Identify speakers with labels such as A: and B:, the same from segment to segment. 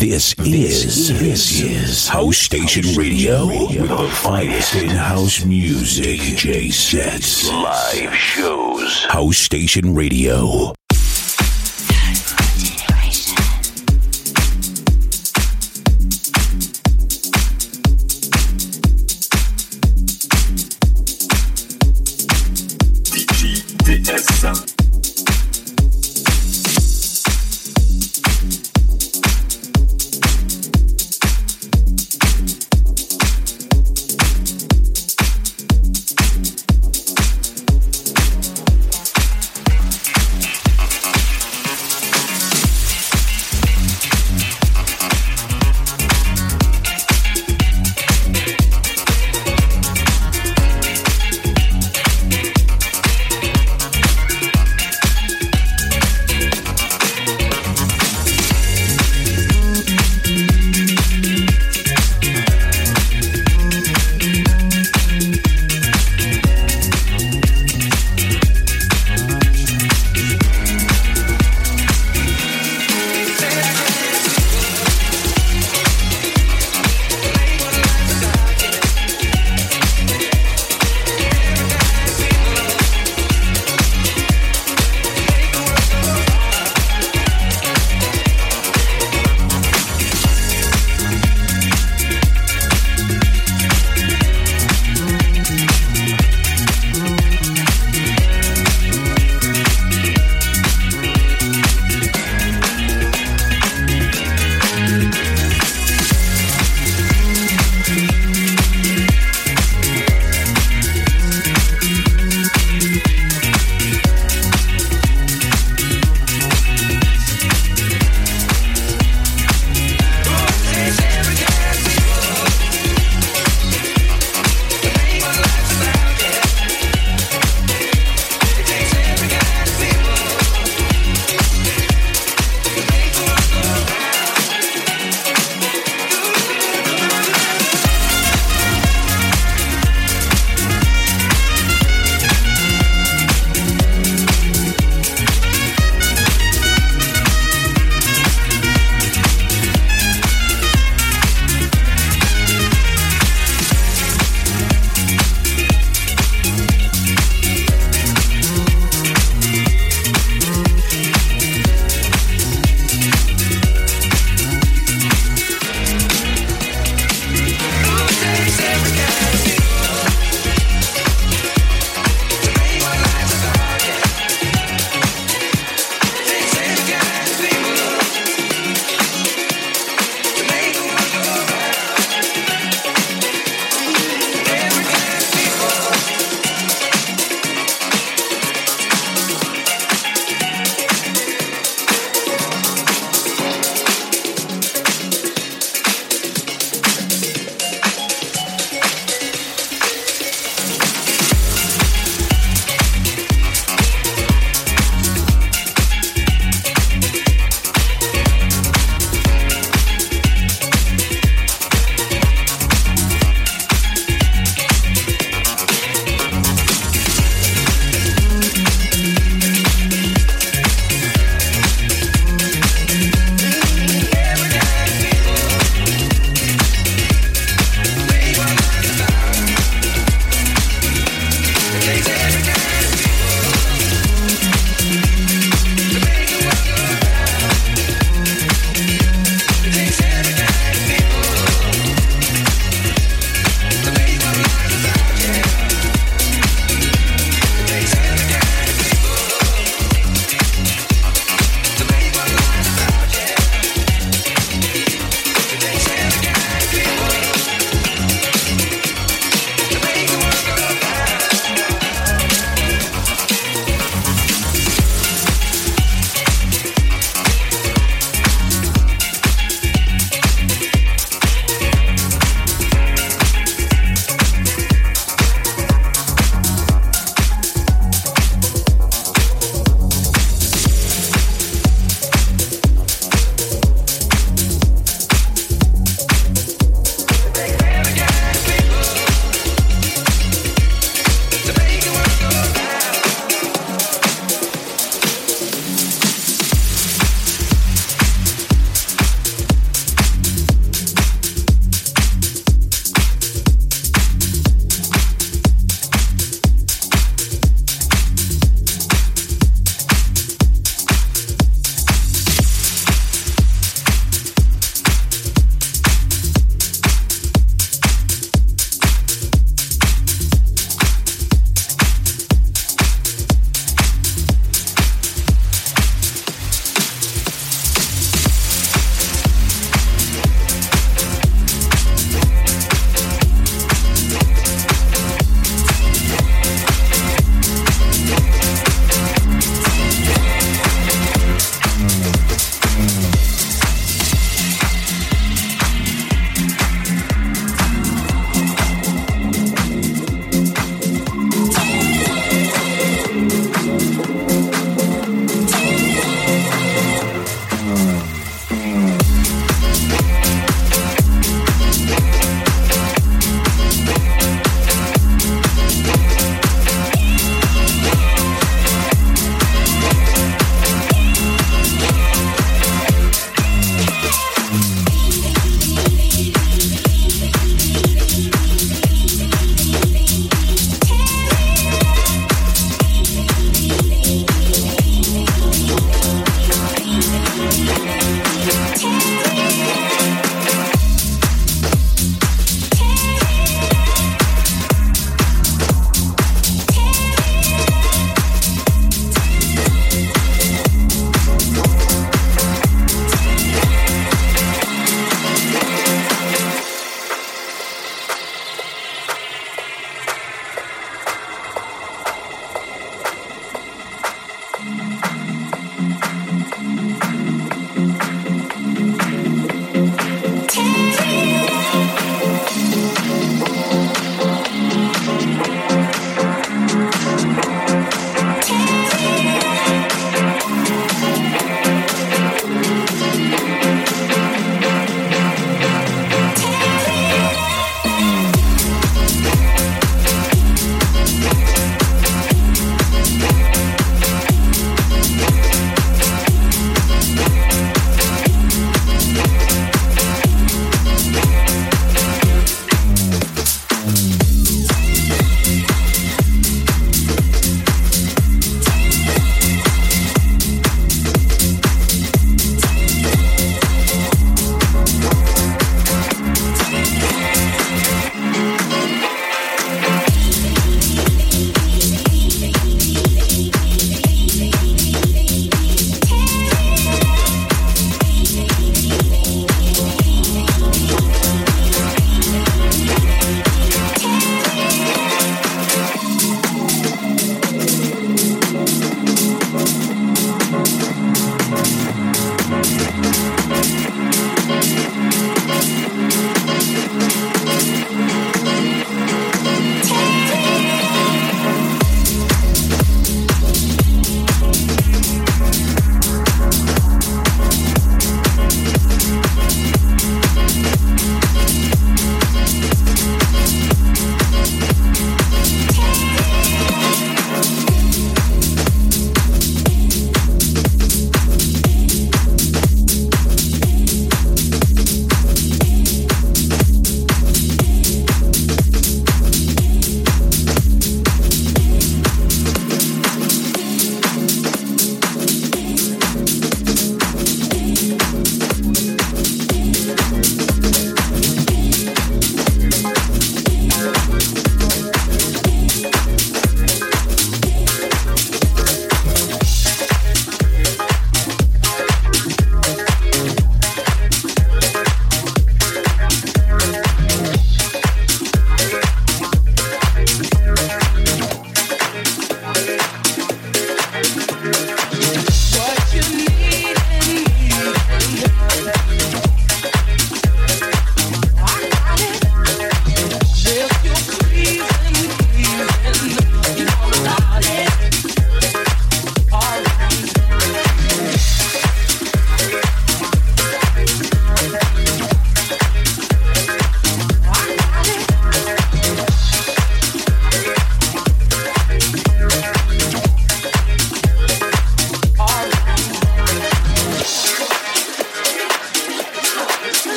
A: This is this is House Station Radio with the finest in house music, DJ sets, live shows. House Station Radio.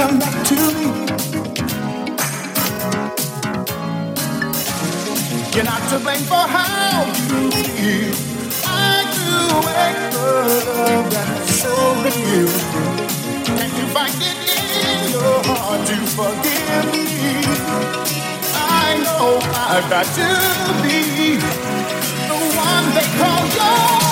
B: Come back to me. You're not to blame for how you feel. I do make love that's so real. Can you find it in your heart to forgive me? I know I've got to be the one they call yours.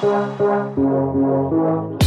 C: Touching gently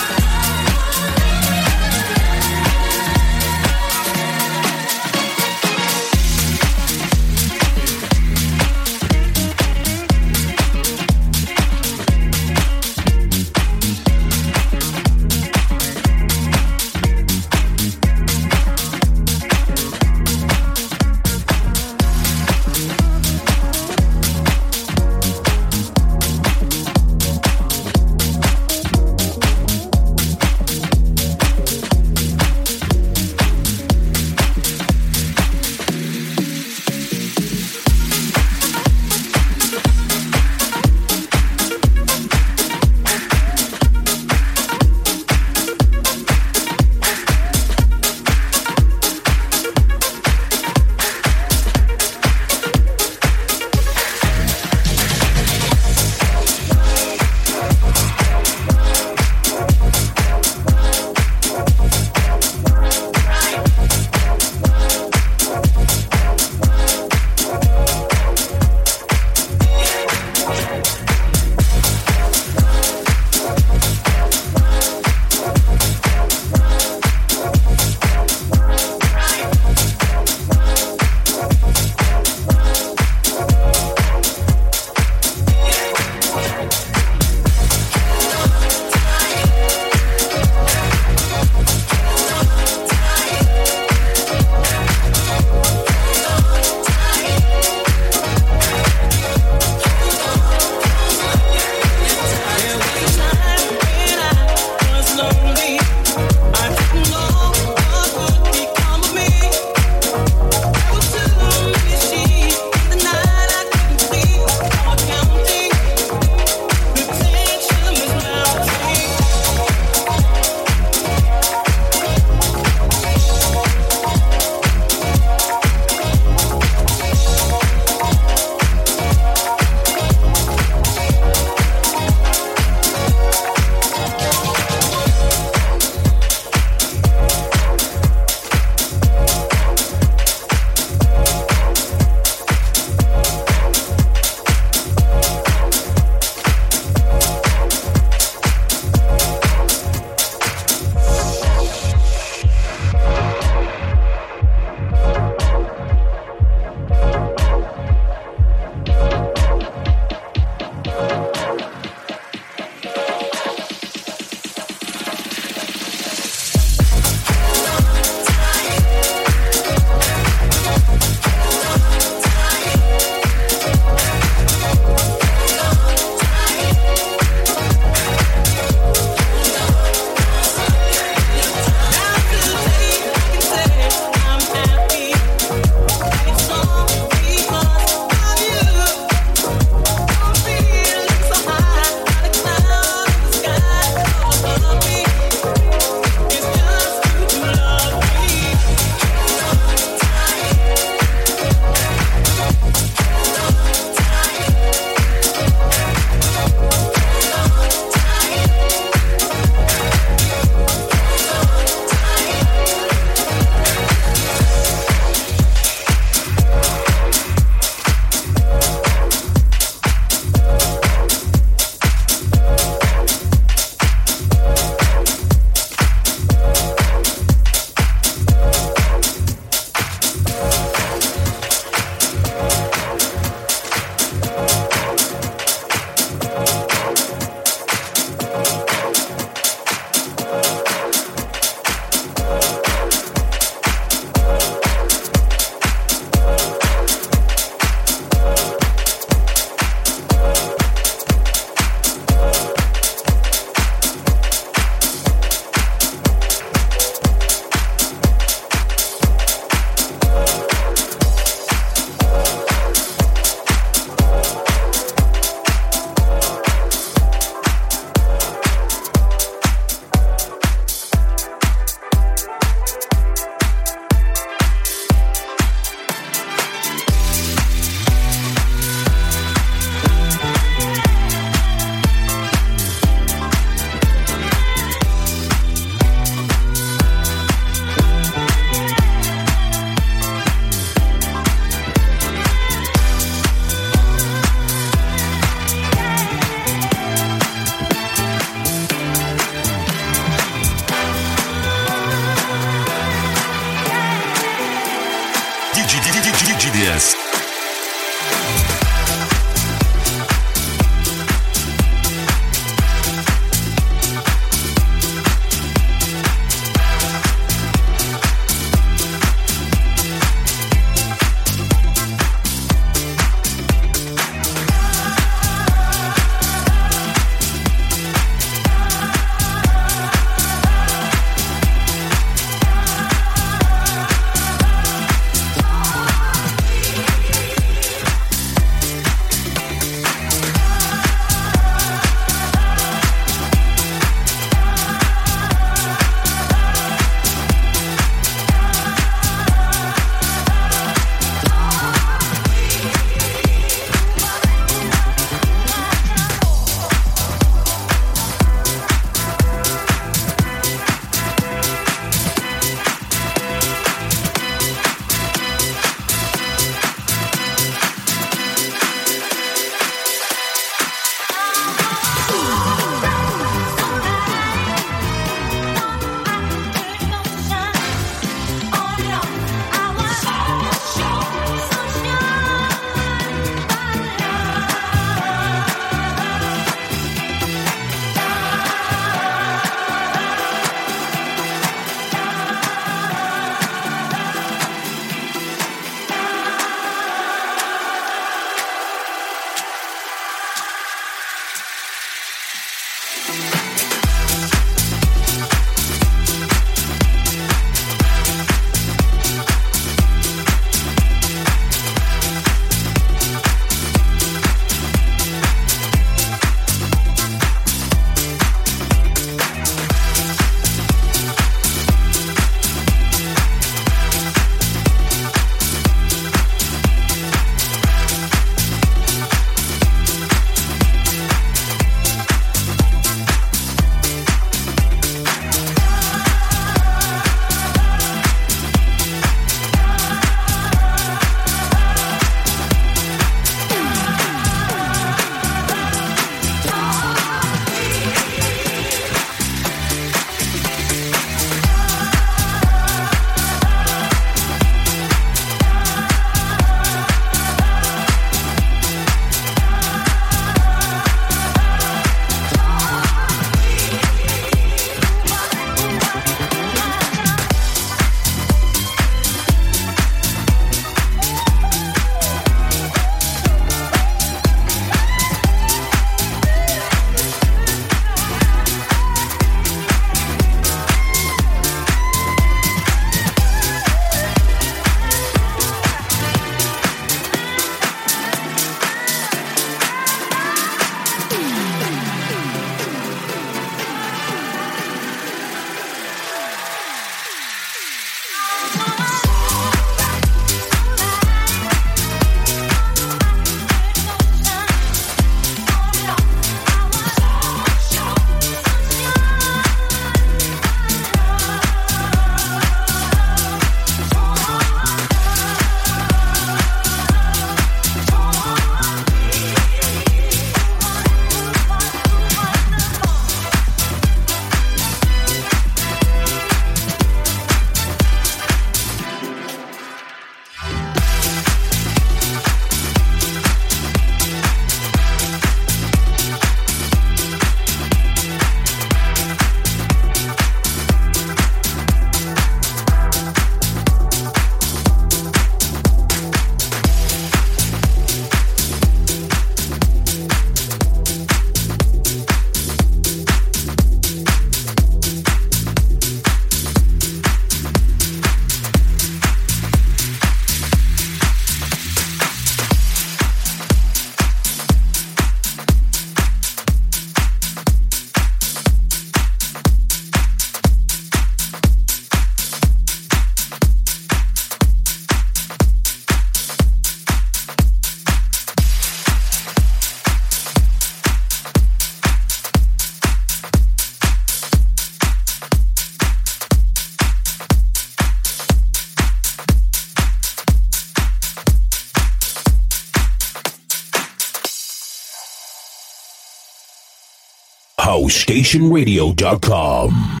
A: HouseStationRadio.com.